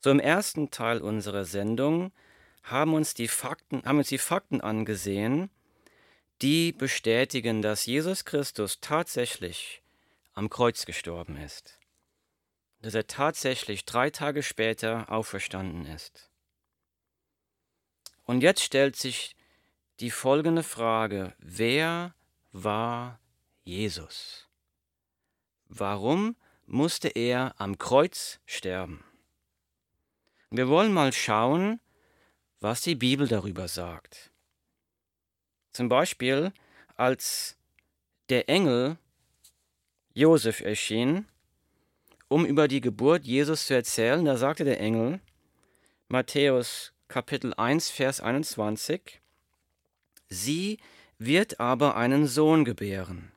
So im ersten Teil unserer Sendung haben uns die Fakten, haben uns die Fakten angesehen, die bestätigen, dass Jesus Christus tatsächlich am Kreuz gestorben ist, dass er tatsächlich drei Tage später auferstanden ist. Und jetzt stellt sich die folgende Frage, wer war Jesus? Warum musste er am Kreuz sterben? Wir wollen mal schauen, was die Bibel darüber sagt. Zum Beispiel, als der Engel Josef erschien, um über die Geburt Jesus zu erzählen, da sagte der Engel, Matthäus Kapitel 1, Vers 21, Sie wird aber einen Sohn gebären,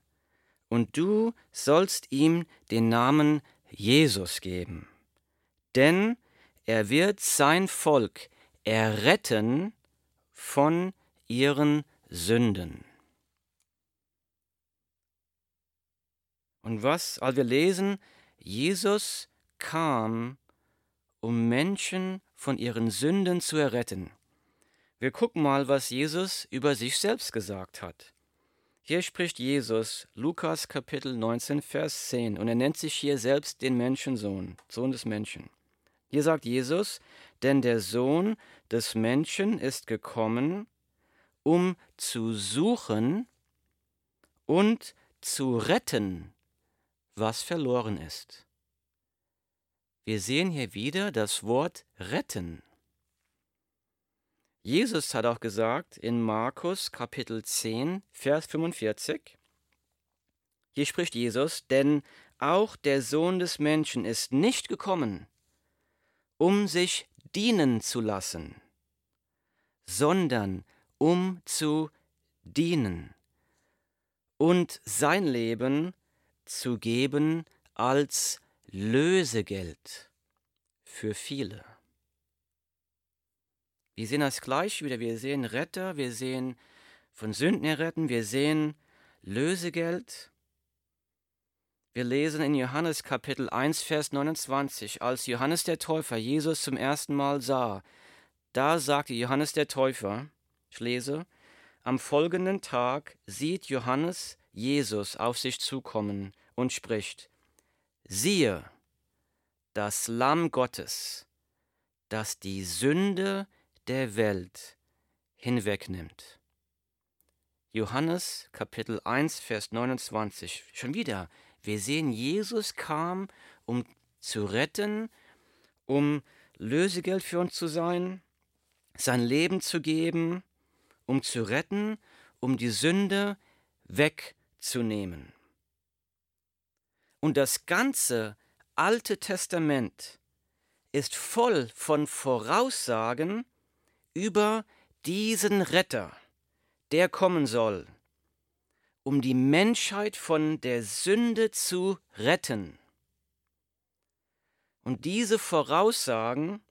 und du sollst ihm den Namen Jesus geben, denn er wird sein Volk erretten von ihren Sünden. Und was, als wir lesen, Jesus kam, um Menschen von ihren Sünden zu erretten. Wir gucken mal, was Jesus über sich selbst gesagt hat. Hier spricht Jesus, Lukas Kapitel 19, Vers 10, und er nennt sich hier selbst den Menschensohn, Sohn des Menschen. Hier sagt Jesus, denn der Sohn des Menschen ist gekommen, um zu suchen und zu retten, was verloren ist. Wir sehen hier wieder das Wort retten. Jesus hat auch gesagt in Markus Kapitel 10, Vers 45, hier spricht Jesus, denn auch der Sohn des Menschen ist nicht gekommen, um sich dienen zu lassen, sondern um zu dienen und sein Leben zu geben als Lösegeld für viele. Wir sehen das gleich wieder. Wir sehen Retter, wir sehen von Sünden erretten, wir sehen Lösegeld wir lesen in Johannes Kapitel 1, Vers 29, als Johannes der Täufer Jesus zum ersten Mal sah, da sagte Johannes der Täufer, ich lese, am folgenden Tag sieht Johannes Jesus auf sich zukommen und spricht, siehe, das Lamm Gottes, das die Sünde der Welt hinwegnimmt. Johannes Kapitel 1, Vers 29. Schon wieder, wir sehen, Jesus kam, um zu retten, um Lösegeld für uns zu sein, sein Leben zu geben, um zu retten, um die Sünde wegzunehmen. Und das ganze Alte Testament ist voll von Voraussagen über diesen Retter, der kommen soll, um die Menschheit von der Sünde zu retten. Und diese Voraussagen,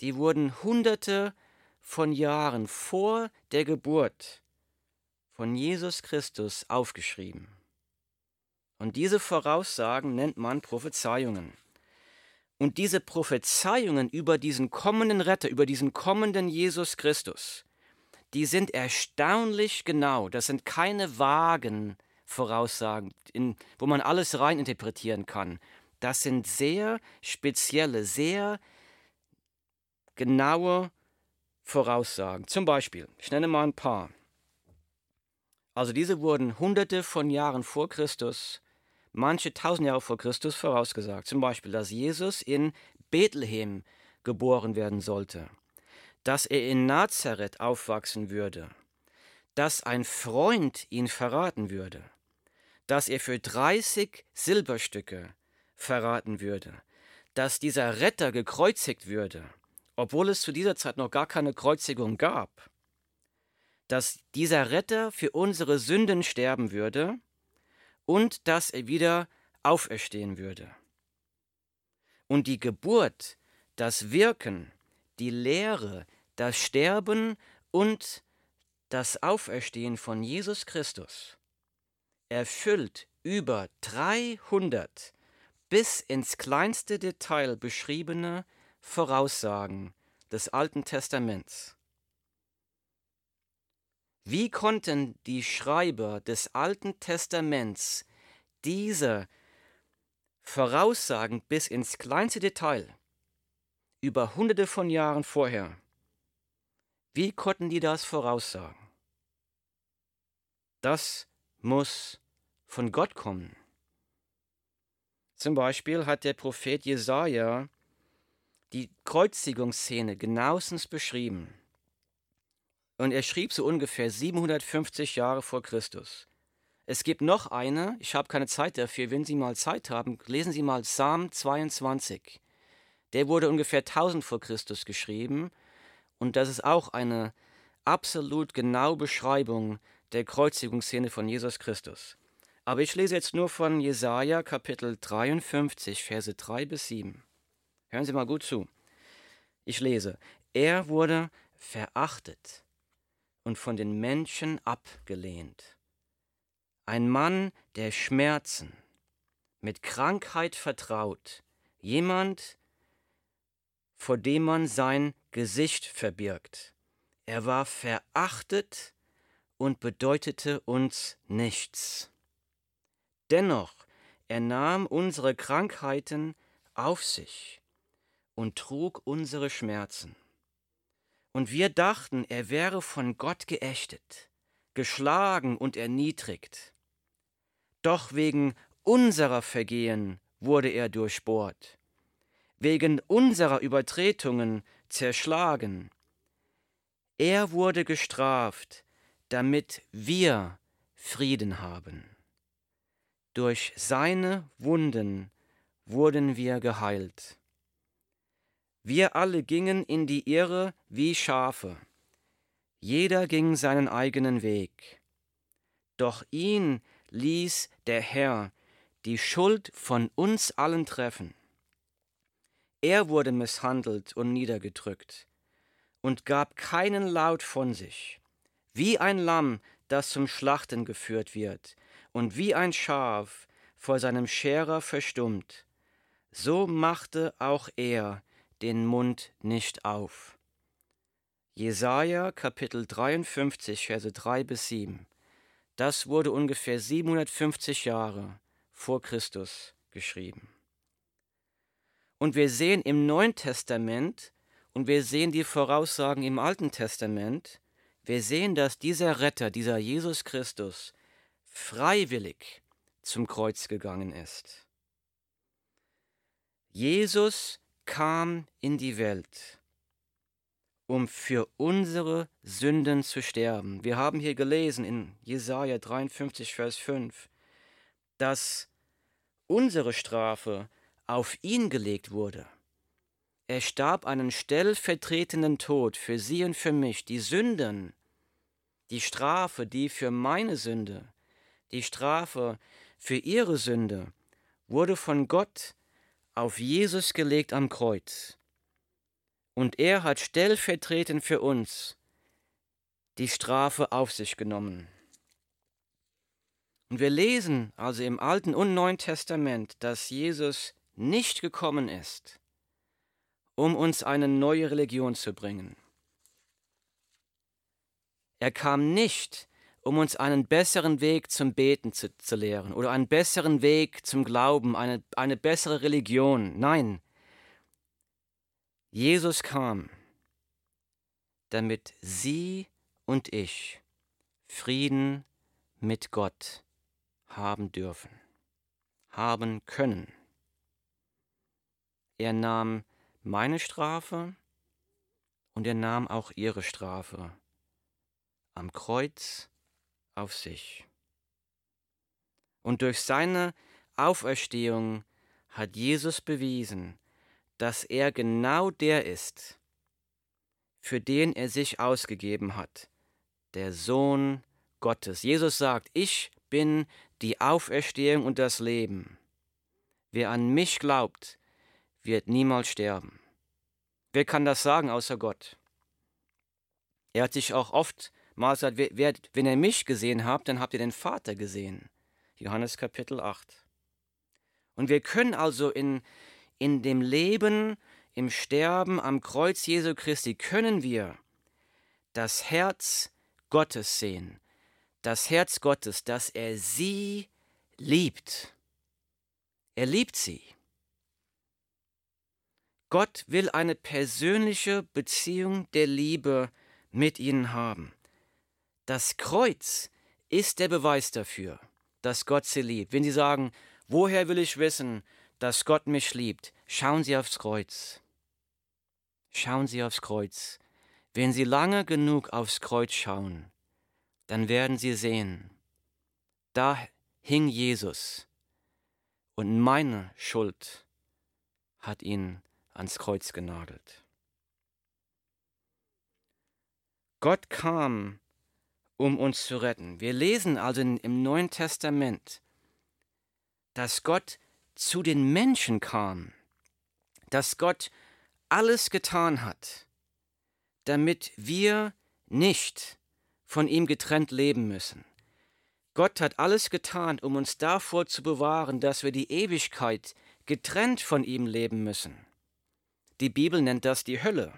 die wurden hunderte von Jahren vor der Geburt von Jesus Christus aufgeschrieben. Und diese Voraussagen nennt man Prophezeiungen. Und diese Prophezeiungen über diesen kommenden Retter, über diesen kommenden Jesus Christus, die sind erstaunlich genau. Das sind keine vagen Voraussagen, in, wo man alles reininterpretieren kann. Das sind sehr spezielle, sehr genaue Voraussagen. Zum Beispiel, ich nenne mal ein paar. Also diese wurden hunderte von Jahren vor Christus, manche tausend Jahre vor Christus vorausgesagt. Zum Beispiel, dass Jesus in Bethlehem geboren werden sollte dass er in Nazareth aufwachsen würde, dass ein Freund ihn verraten würde, dass er für 30 Silberstücke verraten würde, dass dieser Retter gekreuzigt würde, obwohl es zu dieser Zeit noch gar keine Kreuzigung gab, dass dieser Retter für unsere Sünden sterben würde und dass er wieder auferstehen würde. Und die Geburt, das Wirken, die Lehre, das Sterben und das Auferstehen von Jesus Christus erfüllt über 300 bis ins kleinste Detail beschriebene Voraussagen des Alten Testaments. Wie konnten die Schreiber des Alten Testaments diese Voraussagen bis ins kleinste Detail über hunderte von Jahren vorher, wie konnten die das voraussagen? Das muss von Gott kommen. Zum Beispiel hat der Prophet Jesaja die Kreuzigungsszene genauestens beschrieben. Und er schrieb so ungefähr 750 Jahre vor Christus. Es gibt noch eine, ich habe keine Zeit dafür, wenn Sie mal Zeit haben, lesen Sie mal Psalm 22. Der wurde ungefähr 1000 vor Christus geschrieben und das ist auch eine absolut genaue Beschreibung der Kreuzigungsszene von Jesus Christus. Aber ich lese jetzt nur von Jesaja Kapitel 53, Verse 3 bis 7. Hören Sie mal gut zu. Ich lese: Er wurde verachtet und von den Menschen abgelehnt. Ein Mann der Schmerzen, mit Krankheit vertraut, jemand, vor dem man sein Gesicht verbirgt. Er war verachtet und bedeutete uns nichts. Dennoch, er nahm unsere Krankheiten auf sich und trug unsere Schmerzen. Und wir dachten, er wäre von Gott geächtet, geschlagen und erniedrigt. Doch wegen unserer Vergehen wurde er durchbohrt, wegen unserer Übertretungen zerschlagen. Er wurde gestraft, damit wir Frieden haben. Durch seine Wunden wurden wir geheilt. Wir alle gingen in die Irre wie Schafe. Jeder ging seinen eigenen Weg. Doch ihn ließ der Herr die Schuld von uns allen treffen. Er wurde misshandelt und niedergedrückt und gab keinen Laut von sich, wie ein Lamm, das zum Schlachten geführt wird, und wie ein Schaf vor seinem Scherer verstummt, so machte auch er den Mund nicht auf. Jesaja Kapitel 53, Verse 3 bis 7. Das wurde ungefähr 750 Jahre vor Christus geschrieben. Und wir sehen im Neuen Testament und wir sehen die Voraussagen im Alten Testament, wir sehen, dass dieser Retter, dieser Jesus Christus, freiwillig zum Kreuz gegangen ist. Jesus kam in die Welt, um für unsere Sünden zu sterben. Wir haben hier gelesen in Jesaja 53, Vers 5, dass unsere Strafe auf ihn gelegt wurde. Er starb einen stellvertretenden Tod für sie und für mich. Die Sünden, die Strafe, die für meine Sünde, die Strafe für ihre Sünde, wurde von Gott auf Jesus gelegt am Kreuz. Und er hat stellvertretend für uns die Strafe auf sich genommen. Und wir lesen also im Alten und Neuen Testament, dass Jesus nicht gekommen ist, um uns eine neue Religion zu bringen. Er kam nicht, um uns einen besseren Weg zum Beten zu, zu lehren oder einen besseren Weg zum Glauben, eine, eine bessere Religion. Nein, Jesus kam, damit Sie und ich Frieden mit Gott haben dürfen, haben können. Er nahm meine Strafe und er nahm auch ihre Strafe am Kreuz auf sich. Und durch seine Auferstehung hat Jesus bewiesen, dass er genau der ist, für den er sich ausgegeben hat, der Sohn Gottes. Jesus sagt, ich bin die Auferstehung und das Leben. Wer an mich glaubt, wird niemals sterben. Wer kann das sagen außer Gott? Er hat sich auch oft mal gesagt, wer, wenn ihr mich gesehen habt, dann habt ihr den Vater gesehen. Johannes Kapitel 8. Und wir können also in, in dem Leben, im Sterben am Kreuz Jesu Christi können wir das Herz Gottes sehen. Das Herz Gottes, dass er sie liebt. Er liebt sie. Gott will eine persönliche Beziehung der Liebe mit ihnen haben. Das Kreuz ist der Beweis dafür, dass Gott sie liebt. Wenn Sie sagen, woher will ich wissen, dass Gott mich liebt, schauen Sie aufs Kreuz. Schauen Sie aufs Kreuz. Wenn Sie lange genug aufs Kreuz schauen, dann werden Sie sehen, da hing Jesus und meine Schuld hat ihn ans Kreuz genagelt. Gott kam, um uns zu retten. Wir lesen also im Neuen Testament, dass Gott zu den Menschen kam, dass Gott alles getan hat, damit wir nicht von ihm getrennt leben müssen. Gott hat alles getan, um uns davor zu bewahren, dass wir die Ewigkeit getrennt von ihm leben müssen. Die Bibel nennt das die Hölle.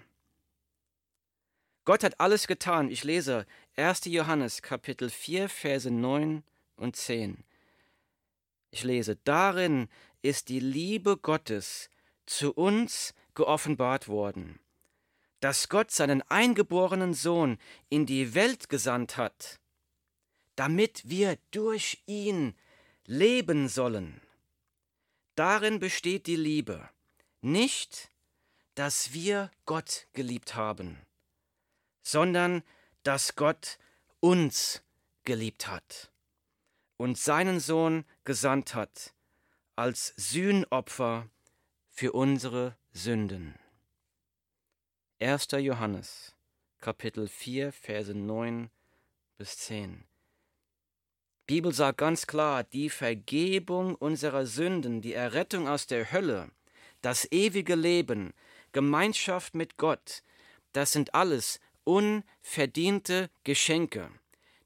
Gott hat alles getan. Ich lese 1. Johannes Kapitel 4, Verse 9 und 10. Ich lese, darin ist die Liebe Gottes zu uns geoffenbart worden, dass Gott seinen eingeborenen Sohn in die Welt gesandt hat, damit wir durch ihn leben sollen. Darin besteht die Liebe, nicht dass wir Gott geliebt haben, sondern dass Gott uns geliebt hat und seinen Sohn gesandt hat als Sühnopfer für unsere Sünden. 1. Johannes, Kapitel 4, Verse 9 bis 10. Bibel sagt ganz klar, die Vergebung unserer Sünden, die Errettung aus der Hölle, das ewige Leben, Gemeinschaft mit Gott, das sind alles unverdiente Geschenke,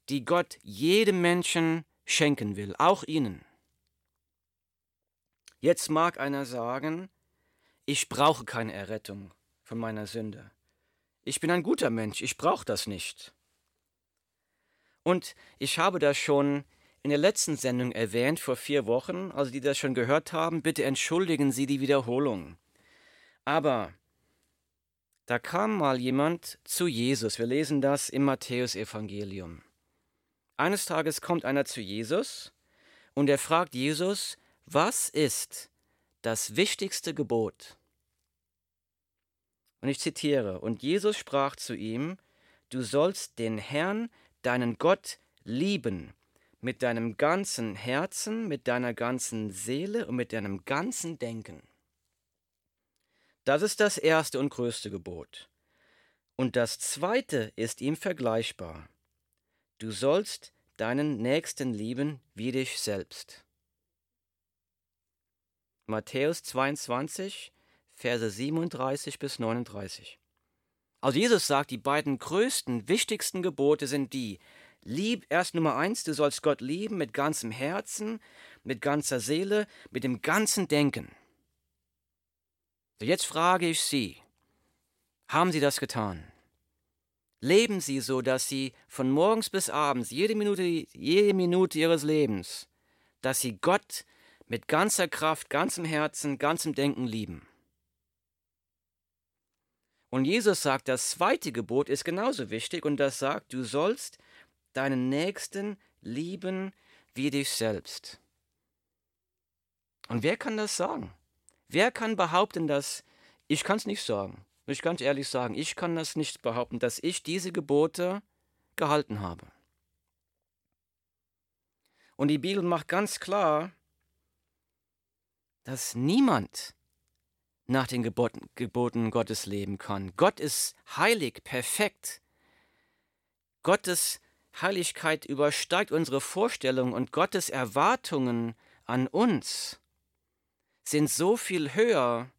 die Gott jedem Menschen schenken will, auch Ihnen. Jetzt mag einer sagen, ich brauche keine Errettung von meiner Sünde. Ich bin ein guter Mensch, ich brauche das nicht. Und ich habe das schon in der letzten Sendung erwähnt, vor vier Wochen. Also die das schon gehört haben, bitte entschuldigen Sie die Wiederholung. Aber da kam mal jemand zu Jesus. Wir lesen das im Matthäusevangelium. Eines Tages kommt einer zu Jesus und er fragt Jesus, was ist das wichtigste Gebot? Und ich zitiere, und Jesus sprach zu ihm, du sollst den Herrn, deinen Gott, lieben mit deinem ganzen Herzen, mit deiner ganzen Seele und mit deinem ganzen Denken. Das ist das erste und größte Gebot. Und das zweite ist ihm vergleichbar. Du sollst deinen Nächsten lieben wie dich selbst. Matthäus 22, Verse 37 bis 39. Also Jesus sagt, die beiden größten, wichtigsten Gebote sind die, lieb, erst Nummer eins, du sollst Gott lieben mit ganzem Herzen, mit ganzer Seele, mit dem ganzen Denken. So jetzt frage ich Sie, haben Sie das getan? Leben Sie so, dass Sie von morgens bis abends, jede Minute, jede Minute Ihres Lebens, dass Sie Gott mit ganzer Kraft, ganzem Herzen, ganzem Denken lieben. Und Jesus sagt, das zweite Gebot ist genauso wichtig und das sagt, du sollst deinen Nächsten lieben wie dich selbst. Und wer kann das sagen? Wer kann behaupten, dass ich kann es nicht sagen? Ich ganz ehrlich sagen, ich kann das nicht behaupten, dass ich diese Gebote gehalten habe. Und die Bibel macht ganz klar, dass niemand nach den Geboten, Geboten Gottes leben kann. Gott ist heilig, perfekt. Gottes Heiligkeit übersteigt unsere Vorstellungen und Gottes Erwartungen an uns sind so viel höher,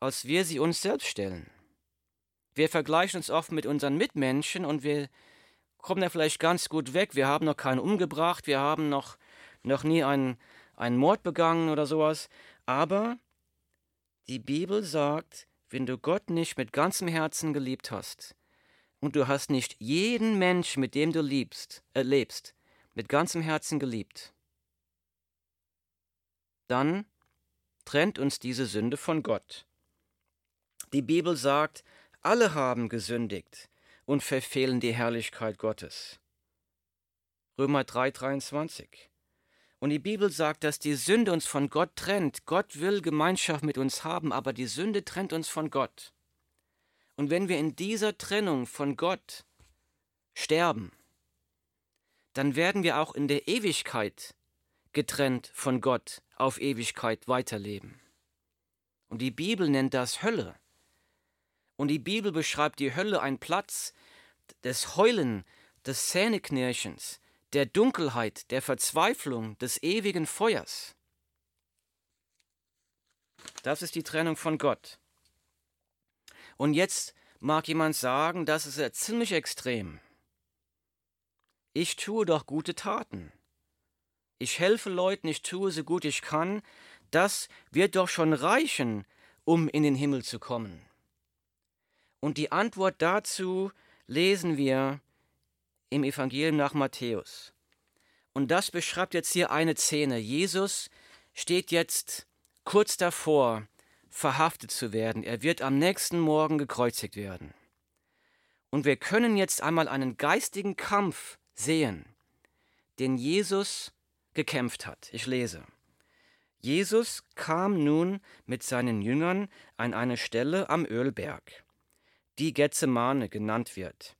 als wir sie uns selbst stellen. Wir vergleichen uns oft mit unseren Mitmenschen und wir kommen da vielleicht ganz gut weg. Wir haben noch keinen umgebracht, wir haben noch, noch nie einen, einen Mord begangen oder sowas. Aber Die Bibel sagt, wenn du Gott nicht mit ganzem Herzen geliebt hast und du hast nicht jeden Mensch, mit dem du liebst, äh, lebst, mit ganzem Herzen geliebt, dann trennt uns diese Sünde von Gott. Die Bibel sagt, alle haben gesündigt und verfehlen die Herrlichkeit Gottes. Römer 3:23. Und die Bibel sagt, dass die Sünde uns von Gott trennt. Gott will Gemeinschaft mit uns haben, aber die Sünde trennt uns von Gott. Und wenn wir in dieser Trennung von Gott sterben, dann werden wir auch in der Ewigkeit getrennt von Gott auf Ewigkeit weiterleben. Und die Bibel nennt das Hölle. Und die Bibel beschreibt die Hölle ein Platz des Heulen, des Zähneknirschens, der Dunkelheit, der Verzweiflung, des ewigen Feuers. Das ist die Trennung von Gott. Und jetzt mag jemand sagen, das ist ja ziemlich extrem. Ich tue doch gute Taten. Ich helfe Leuten, ich tue so gut ich kann. Das wird doch schon reichen, um in den Himmel zu kommen. Und die Antwort dazu lesen wir im Evangelium nach Matthäus. Und das beschreibt jetzt hier eine Szene. Jesus steht jetzt kurz davor, verhaftet zu werden. Er wird am nächsten Morgen gekreuzigt werden. Und wir können jetzt einmal einen geistigen Kampf sehen, den Jesus gekämpft hat. Ich lese. Jesus kam nun mit seinen Jüngern an eine Stelle am Ölberg, die Gethsemane genannt wird.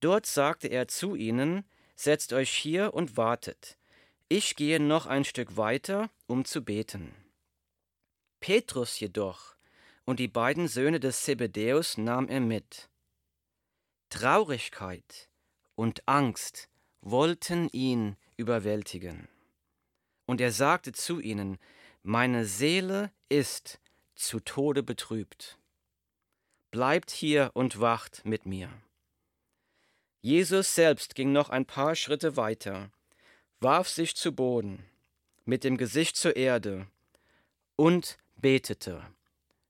Dort sagte er zu ihnen, Setzt euch hier und wartet. Ich gehe noch ein Stück weiter, um zu beten. Petrus jedoch und die beiden Söhne des Zebedäus nahm er mit. Traurigkeit und Angst wollten ihn überwältigen. Und er sagte zu ihnen, Meine Seele ist zu Tode betrübt. Bleibt hier und wacht mit mir. Jesus selbst ging noch ein paar Schritte weiter, warf sich zu Boden, mit dem Gesicht zur Erde und betete.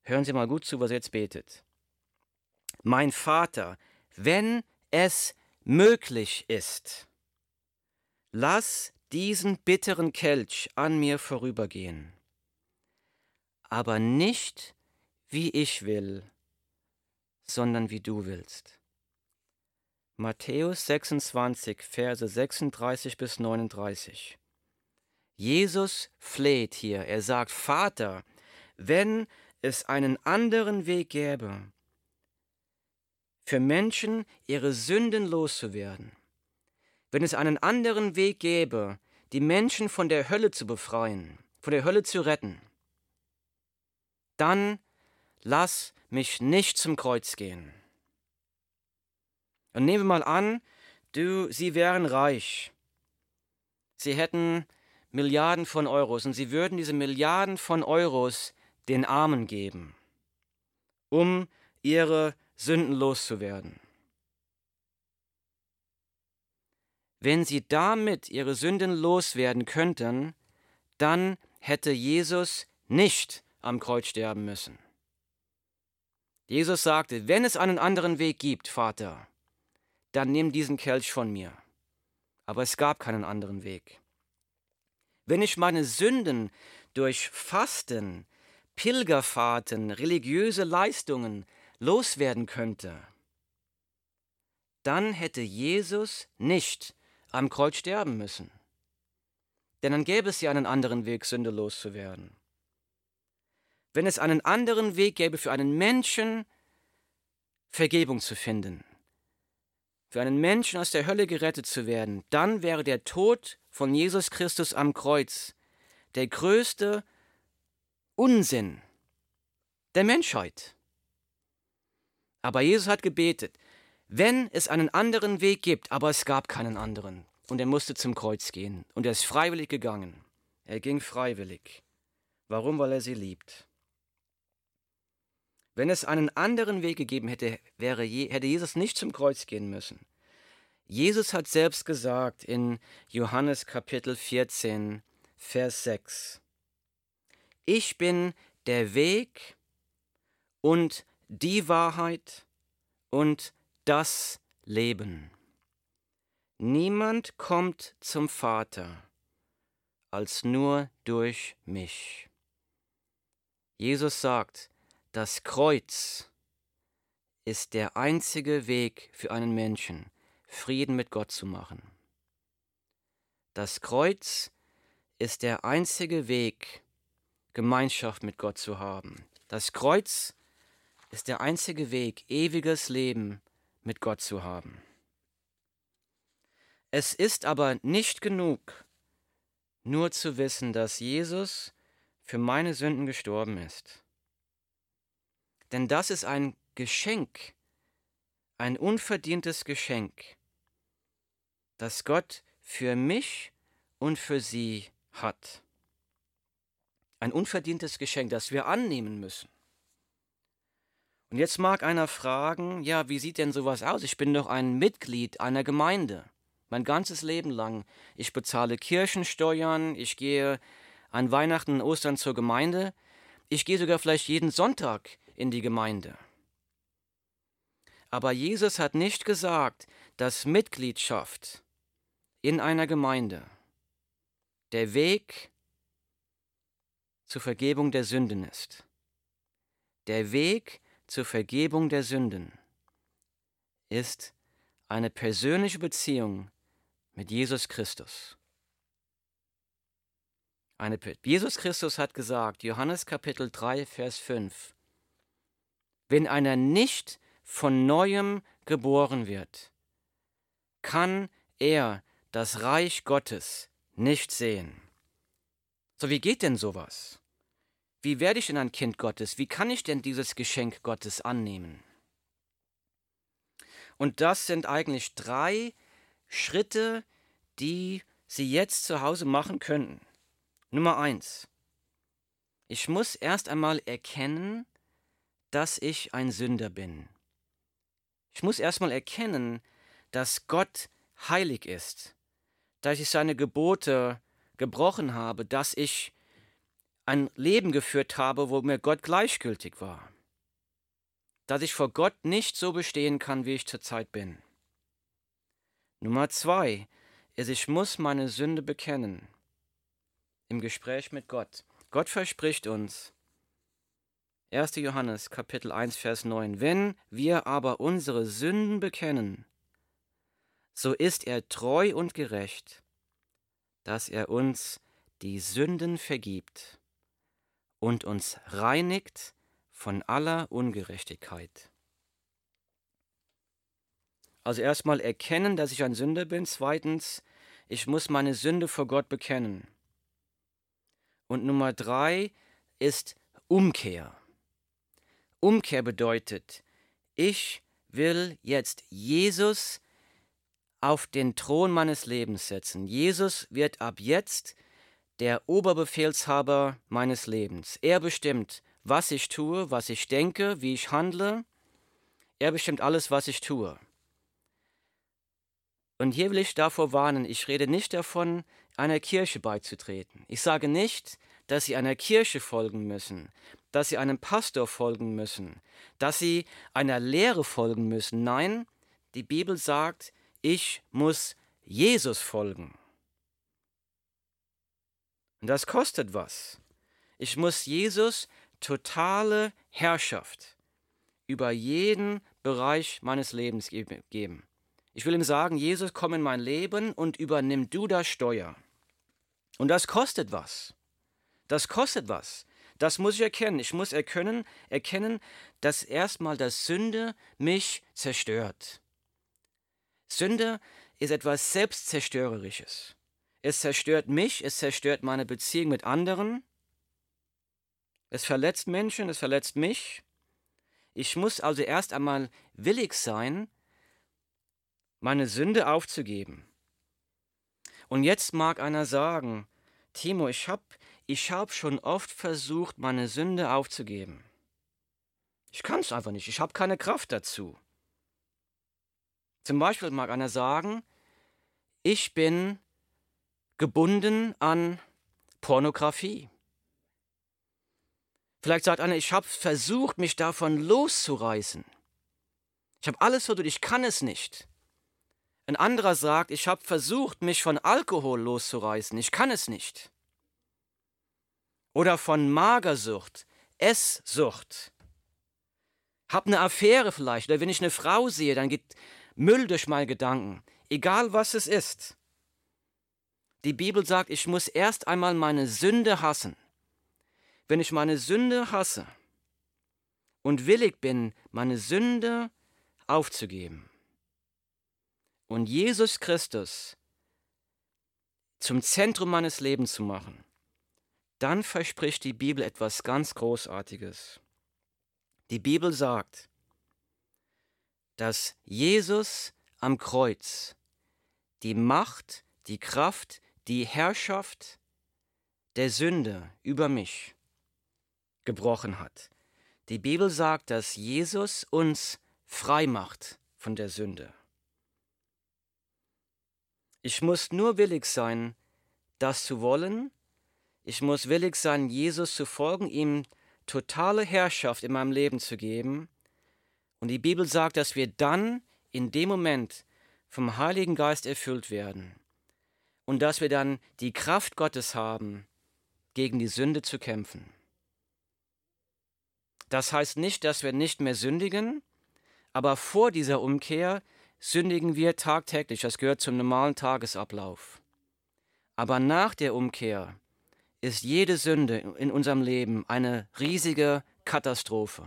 Hören Sie mal gut zu, was er jetzt betet. Mein Vater, wenn es möglich ist, lass diesen bitteren Kelch an mir vorübergehen, aber nicht wie ich will, sondern wie du willst. Matthäus 26, Verse 36 bis 39. Jesus fleht hier. Er sagt, Vater, wenn es einen anderen Weg gäbe, für Menschen ihre Sünden loszuwerden, wenn es einen anderen Weg gäbe, die Menschen von der Hölle zu befreien, von der Hölle zu retten, dann lass mich nicht zum Kreuz gehen. Und nehmen wir mal an, du, sie wären reich. Sie hätten Milliarden von Euros und sie würden diese Milliarden von Euros den Armen geben, um ihre Sünden loszuwerden. Wenn sie damit ihre Sünden loswerden könnten, dann hätte Jesus nicht am Kreuz sterben müssen. Jesus sagte, wenn es einen anderen Weg gibt, Vater, dann nimm diesen Kelch von mir. Aber es gab keinen anderen Weg. Wenn ich meine Sünden durch Fasten, Pilgerfahrten, religiöse Leistungen loswerden könnte, dann hätte Jesus nicht am Kreuz sterben müssen. Denn dann gäbe es ja einen anderen Weg, Sünde loszuwerden. Wenn es einen anderen Weg gäbe für einen Menschen, Vergebung zu finden, für einen Menschen aus der Hölle gerettet zu werden, dann wäre der Tod von Jesus Christus am Kreuz der größte Unsinn der Menschheit. Aber Jesus hat gebetet, wenn es einen anderen Weg gibt, aber es gab keinen anderen. Und er musste zum Kreuz gehen. Und er ist freiwillig gegangen. Er ging freiwillig. Warum? Weil er sie liebt. Wenn es einen anderen Weg gegeben hätte, wäre, hätte Jesus nicht zum Kreuz gehen müssen. Jesus hat selbst gesagt in Johannes Kapitel 14, Vers 6, Ich bin der Weg und die Wahrheit und das Leben. Niemand kommt zum Vater als nur durch mich. Jesus sagt, das Kreuz ist der einzige Weg für einen Menschen, Frieden mit Gott zu machen. Das Kreuz ist der einzige Weg, Gemeinschaft mit Gott zu haben. Das Kreuz ist der einzige Weg, ewiges Leben mit Gott zu haben. Es ist aber nicht genug, nur zu wissen, dass Jesus für meine Sünden gestorben ist. Denn das ist ein Geschenk, ein unverdientes Geschenk, das Gott für mich und für sie hat. Ein unverdientes Geschenk, das wir annehmen müssen. Und jetzt mag einer fragen, ja, wie sieht denn sowas aus? Ich bin doch ein Mitglied einer Gemeinde mein ganzes Leben lang. Ich bezahle Kirchensteuern, ich gehe an Weihnachten und Ostern zur Gemeinde, ich gehe sogar vielleicht jeden Sonntag in die Gemeinde. Aber Jesus hat nicht gesagt, dass Mitgliedschaft in einer Gemeinde der Weg zur Vergebung der Sünden ist. Der Weg zur Vergebung der Sünden ist eine persönliche Beziehung mit Jesus Christus. Eine, Jesus Christus hat gesagt, Johannes Kapitel 3, Vers 5, wenn einer nicht von neuem geboren wird, kann er das Reich Gottes nicht sehen. So, wie geht denn sowas? Wie werde ich denn ein Kind Gottes? Wie kann ich denn dieses Geschenk Gottes annehmen? Und das sind eigentlich drei Schritte, die Sie jetzt zu Hause machen könnten. Nummer eins. Ich muss erst einmal erkennen, dass ich ein Sünder bin. Ich muss erst mal erkennen, dass Gott heilig ist, dass ich seine Gebote gebrochen habe, dass ich ein Leben geführt habe, wo mir Gott gleichgültig war, dass ich vor Gott nicht so bestehen kann, wie ich zurzeit bin. Nummer zwei ist, ich muss meine Sünde bekennen. Im Gespräch mit Gott. Gott verspricht uns, 1. Johannes Kapitel 1 Vers 9, wenn wir aber unsere Sünden bekennen, so ist er treu und gerecht, dass er uns die Sünden vergibt und uns reinigt von aller Ungerechtigkeit. Also erstmal erkennen, dass ich ein Sünder bin. Zweitens, ich muss meine Sünde vor Gott bekennen. Und Nummer drei ist Umkehr. Umkehr bedeutet, ich will jetzt Jesus auf den Thron meines Lebens setzen. Jesus wird ab jetzt der Oberbefehlshaber meines Lebens. Er bestimmt, was ich tue, was ich denke, wie ich handle. Er bestimmt alles, was ich tue. Und hier will ich davor warnen, ich rede nicht davon, einer Kirche beizutreten. Ich sage nicht, dass Sie einer Kirche folgen müssen, dass Sie einem Pastor folgen müssen, dass Sie einer Lehre folgen müssen. Nein, die Bibel sagt, ich muss Jesus folgen. Und das kostet was. Ich muss Jesus totale Herrschaft über jeden Bereich meines Lebens geben. Ich will ihm sagen, Jesus, komm in mein Leben und übernimm du das Steuer. Und das kostet was. Das kostet was. Das muss ich erkennen. Ich muss erkennen, erkennen, dass erstmal das Sünde mich zerstört. Sünde ist etwas Selbstzerstörerisches. Es zerstört mich, es zerstört meine Beziehung mit anderen. Es verletzt Menschen, es verletzt mich. Ich muss also erst einmal willig sein, meine Sünde aufzugeben. Und jetzt mag einer sagen, Timo, ich habe ich hab schon oft versucht, meine Sünde aufzugeben. Ich kann es einfach nicht, ich habe keine Kraft dazu. Zum Beispiel mag einer sagen, ich bin gebunden an Pornografie. Vielleicht sagt einer, ich habe versucht, mich davon loszureißen. Ich habe alles versucht, ich kann es nicht. Ein anderer sagt, ich habe versucht, mich von Alkohol loszureißen, ich kann es nicht. Oder von Magersucht, Esssucht. Hab eine Affäre vielleicht, oder wenn ich eine Frau sehe, dann geht Müll durch meine Gedanken, egal was es ist. Die Bibel sagt, ich muss erst einmal meine Sünde hassen. Wenn ich meine Sünde hasse und willig bin, meine Sünde aufzugeben und Jesus Christus zum Zentrum meines Lebens zu machen, dann verspricht die Bibel etwas ganz Großartiges. Die Bibel sagt, dass Jesus am Kreuz die Macht, die Kraft, die Herrschaft der Sünde über mich gebrochen hat. Die Bibel sagt, dass Jesus uns frei macht von der Sünde. Ich muss nur willig sein, das zu wollen. Ich muss willig sein, Jesus zu folgen, ihm totale Herrschaft in meinem Leben zu geben. Und die Bibel sagt, dass wir dann in dem Moment vom Heiligen Geist erfüllt werden und dass wir dann die Kraft Gottes haben, gegen die Sünde zu kämpfen. Das heißt nicht, dass wir nicht mehr sündigen, aber vor dieser Umkehr sündigen wir tagtäglich. Das gehört zum normalen Tagesablauf. Aber nach der Umkehr ist jede Sünde in unserem Leben eine riesige Katastrophe.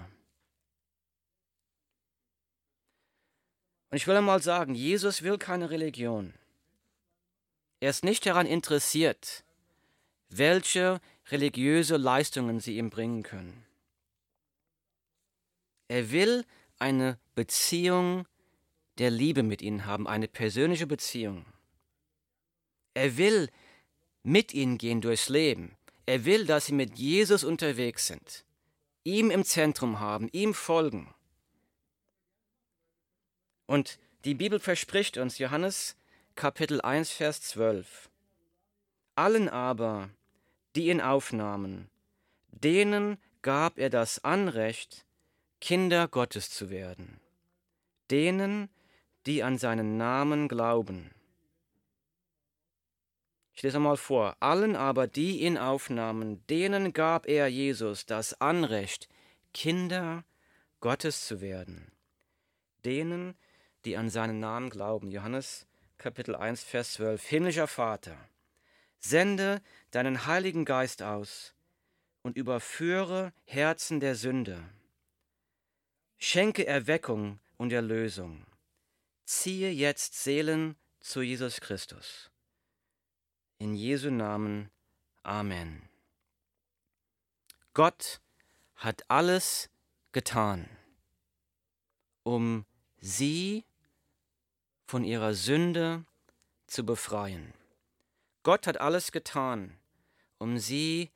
Und ich will einmal sagen, Jesus will keine Religion. Er ist nicht daran interessiert, welche religiöse Leistungen sie ihm bringen können. Er will eine Beziehung der Liebe mit ihnen haben, eine persönliche Beziehung. Er will mit ihnen gehen durchs Leben. Er will, dass sie mit Jesus unterwegs sind, ihm im Zentrum haben, ihm folgen. Und die Bibel verspricht uns, Johannes Kapitel 1, Vers 12, allen aber, die ihn aufnahmen, denen gab er das Anrecht, Kinder Gottes zu werden, denen, die an seinen Namen glauben. Ich lese mal vor. Allen aber, die ihn aufnahmen, denen gab er Jesus das Anrecht, Kinder Gottes zu werden. Denen, die an seinen Namen glauben. Johannes Kapitel 1, Vers 12. Himmlischer Vater, sende deinen Heiligen Geist aus und überführe Herzen der Sünde Schenke Erweckung und Erlösung. Ziehe jetzt Seelen zu Jesus Christus. In Jesu Namen. Amen. Gott hat alles getan, um sie von ihrer Sünde zu befreien. Gott hat alles getan, um sie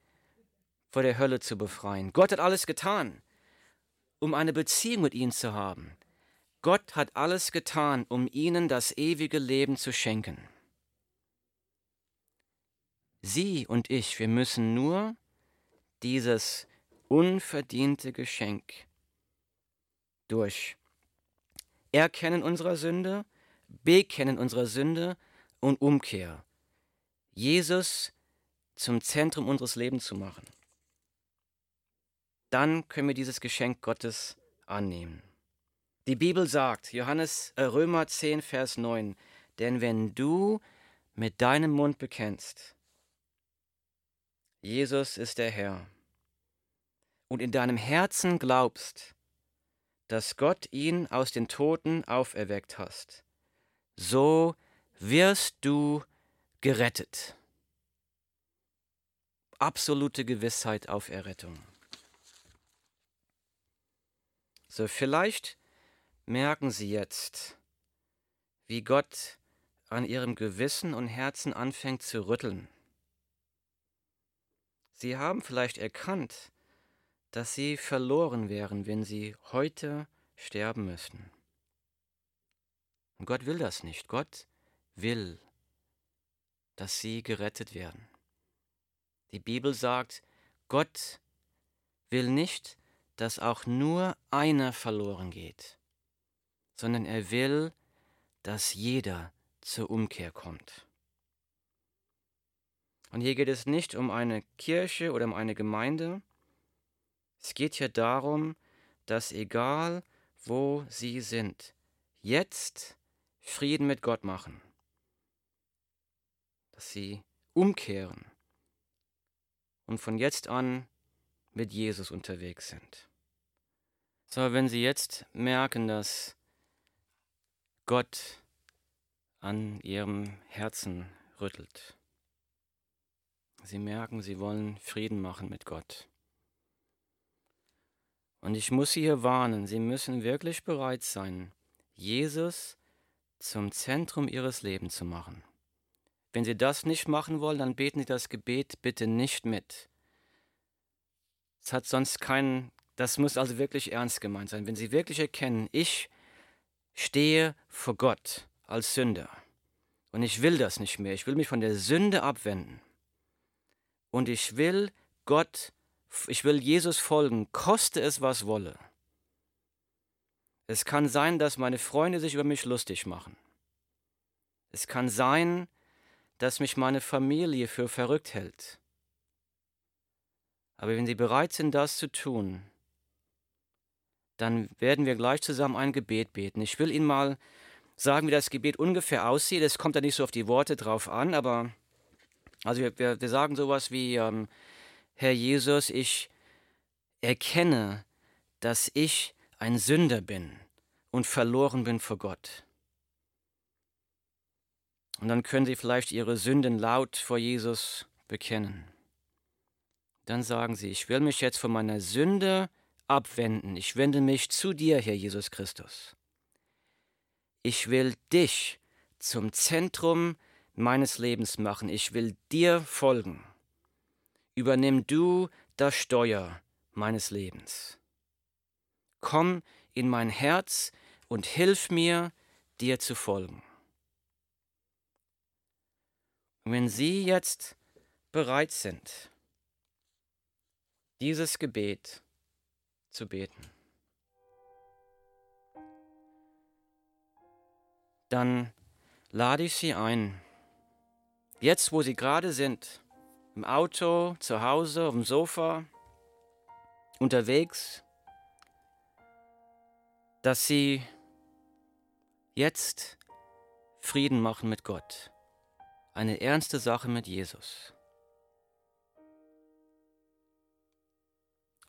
vor der Hölle zu befreien. Gott hat alles getan, um eine Beziehung mit ihnen zu haben. Gott hat alles getan, um ihnen das ewige Leben zu schenken. Sie und ich, wir müssen nur dieses unverdiente Geschenk durch Erkennen unserer Sünde, Bekennen unserer Sünde und Umkehr. Jesus zum Zentrum unseres Lebens zu machen dann können wir dieses Geschenk Gottes annehmen. Die Bibel sagt, Johannes äh, Römer 10, Vers 9, denn wenn du mit deinem Mund bekennst, Jesus ist der Herr, und in deinem Herzen glaubst, dass Gott ihn aus den Toten auferweckt hast, so wirst du gerettet. Absolute Gewissheit auf Errettung. So, vielleicht merken Sie jetzt, wie Gott an Ihrem Gewissen und Herzen anfängt zu rütteln. Sie haben vielleicht erkannt, dass Sie verloren wären, wenn Sie heute sterben müssten. Und Gott will das nicht. Gott will, dass Sie gerettet werden. Die Bibel sagt, Gott will nicht, dass auch nur einer verloren geht, sondern er will, dass jeder zur Umkehr kommt. Und hier geht es nicht um eine Kirche oder um eine Gemeinde. Es geht hier darum, dass egal wo sie sind, jetzt Frieden mit Gott machen, dass sie umkehren und von jetzt an mit Jesus unterwegs sind. So, wenn Sie jetzt merken, dass Gott an Ihrem Herzen rüttelt, Sie merken, Sie wollen Frieden machen mit Gott. Und ich muss Sie hier warnen, Sie müssen wirklich bereit sein, Jesus zum Zentrum Ihres Lebens zu machen. Wenn Sie das nicht machen wollen, dann beten Sie das Gebet bitte nicht mit. Es hat sonst keinen, das muss also wirklich ernst gemeint sein. Wenn Sie wirklich erkennen, ich stehe vor Gott als Sünder und ich will das nicht mehr, ich will mich von der Sünde abwenden und ich will Gott, ich will Jesus folgen, koste es was wolle. Es kann sein, dass meine Freunde sich über mich lustig machen. Es kann sein, dass mich meine Familie für verrückt hält. Aber wenn Sie bereit sind, das zu tun, dann werden wir gleich zusammen ein Gebet beten. Ich will Ihnen mal sagen, wie das Gebet ungefähr aussieht. Es kommt ja nicht so auf die Worte drauf an, aber also wir, wir, wir sagen sowas wie, ähm, Herr Jesus, ich erkenne, dass ich ein Sünder bin und verloren bin vor Gott. Und dann können Sie vielleicht Ihre Sünden laut vor Jesus bekennen. Dann sagen Sie, ich will mich jetzt von meiner Sünde abwenden. Ich wende mich zu dir, Herr Jesus Christus. Ich will dich zum Zentrum meines Lebens machen. Ich will dir folgen. Übernimm du das Steuer meines Lebens. Komm in mein Herz und hilf mir, dir zu folgen. Und wenn Sie jetzt bereit sind, dieses Gebet zu beten, dann lade ich Sie ein, jetzt wo Sie gerade sind, im Auto, zu Hause, auf dem Sofa, unterwegs, dass Sie jetzt Frieden machen mit Gott eine ernste Sache mit Jesus.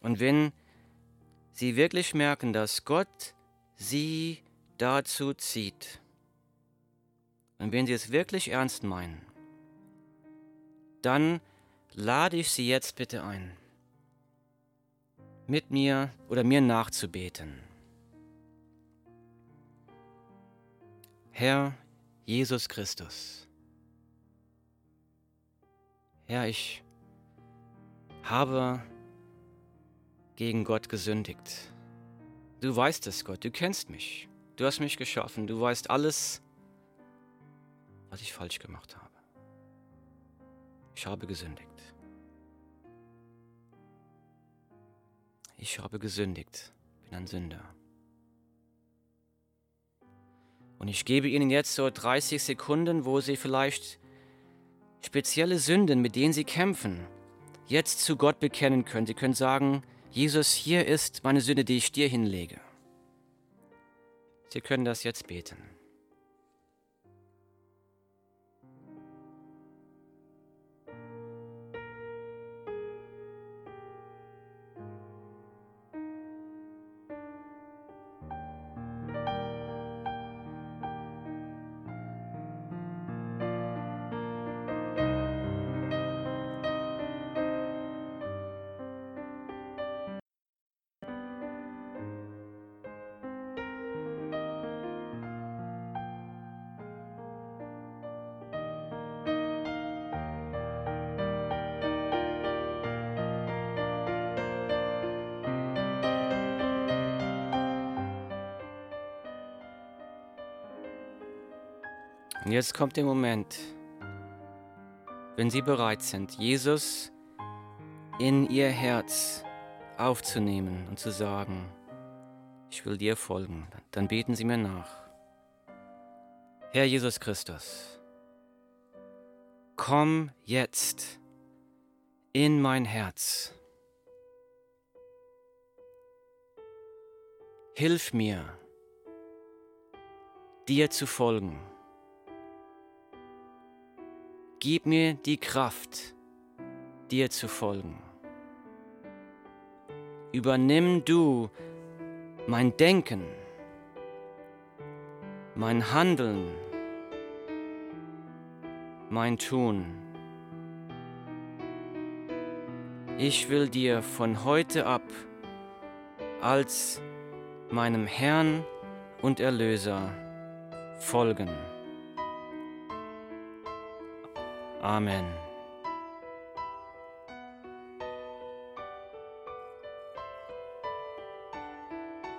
Und wenn Sie wirklich merken, dass Gott Sie dazu zieht, und wenn Sie es wirklich ernst meinen, dann lade ich Sie jetzt bitte ein, mit mir oder mir nachzubeten. Herr Jesus Christus, Herr, ich habe gegen Gott gesündigt. Du weißt es, Gott, du kennst mich. Du hast mich geschaffen, du weißt alles, was ich falsch gemacht habe. Ich habe gesündigt. Ich habe gesündigt, bin ein Sünder. Und ich gebe Ihnen jetzt so 30 Sekunden, wo Sie vielleicht spezielle Sünden, mit denen sie kämpfen, jetzt zu Gott bekennen können. Sie können sagen, Jesus, hier ist meine Sünde, die ich dir hinlege. Sie können das jetzt beten. Und jetzt kommt der Moment, wenn Sie bereit sind, Jesus in Ihr Herz aufzunehmen und zu sagen, ich will dir folgen, dann beten Sie mir nach. Herr Jesus Christus, komm jetzt in mein Herz. Hilf mir, dir zu folgen. Gib mir die Kraft, dir zu folgen. Übernimm du mein Denken, mein Handeln, mein Tun. Ich will dir von heute ab als meinem Herrn und Erlöser folgen. Amen.